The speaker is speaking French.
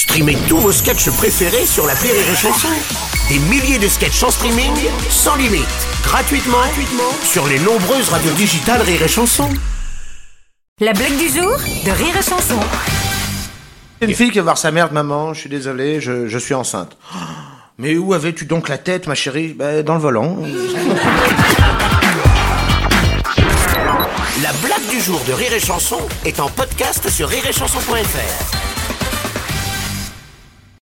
Streamez tous vos sketchs préférés sur la Rire et Chanson. Des milliers de sketchs en streaming, sans limite, gratuitement, gratuitement sur les nombreuses radios digitales Rire et Chanson. La blague du jour de Rire et Chanson. Une fille qui va voir sa mère, maman, je suis désolé, je, je suis enceinte. Mais où avais-tu donc la tête, ma chérie? Ben, Dans le volant. La blague du jour de Rire et Chanson est en podcast sur rireetchanson.fr.